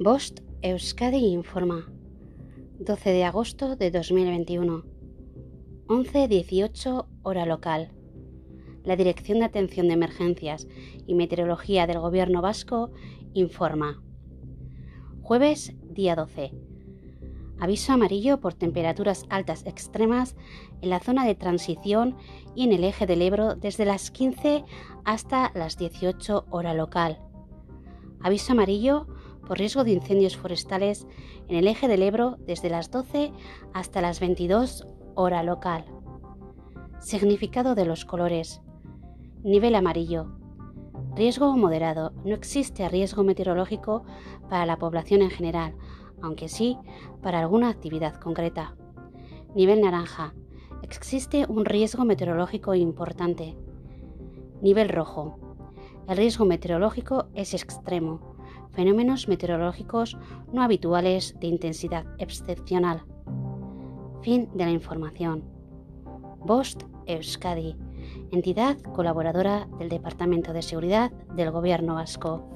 Bost Euskadi informa. 12 de agosto de 2021. 11.18 hora local. La Dirección de Atención de Emergencias y Meteorología del Gobierno Vasco informa. Jueves, día 12. Aviso amarillo por temperaturas altas extremas en la zona de transición y en el eje del Ebro desde las 15 hasta las 18 hora local. Aviso amarillo por riesgo de incendios forestales en el eje del Ebro desde las 12 hasta las 22 hora local. Significado de los colores. Nivel amarillo. Riesgo moderado. No existe riesgo meteorológico para la población en general, aunque sí para alguna actividad concreta. Nivel naranja. Existe un riesgo meteorológico importante. Nivel rojo. El riesgo meteorológico es extremo fenómenos meteorológicos no habituales de intensidad excepcional. Fin de la información. Bost Euskadi, entidad colaboradora del Departamento de Seguridad del Gobierno Vasco.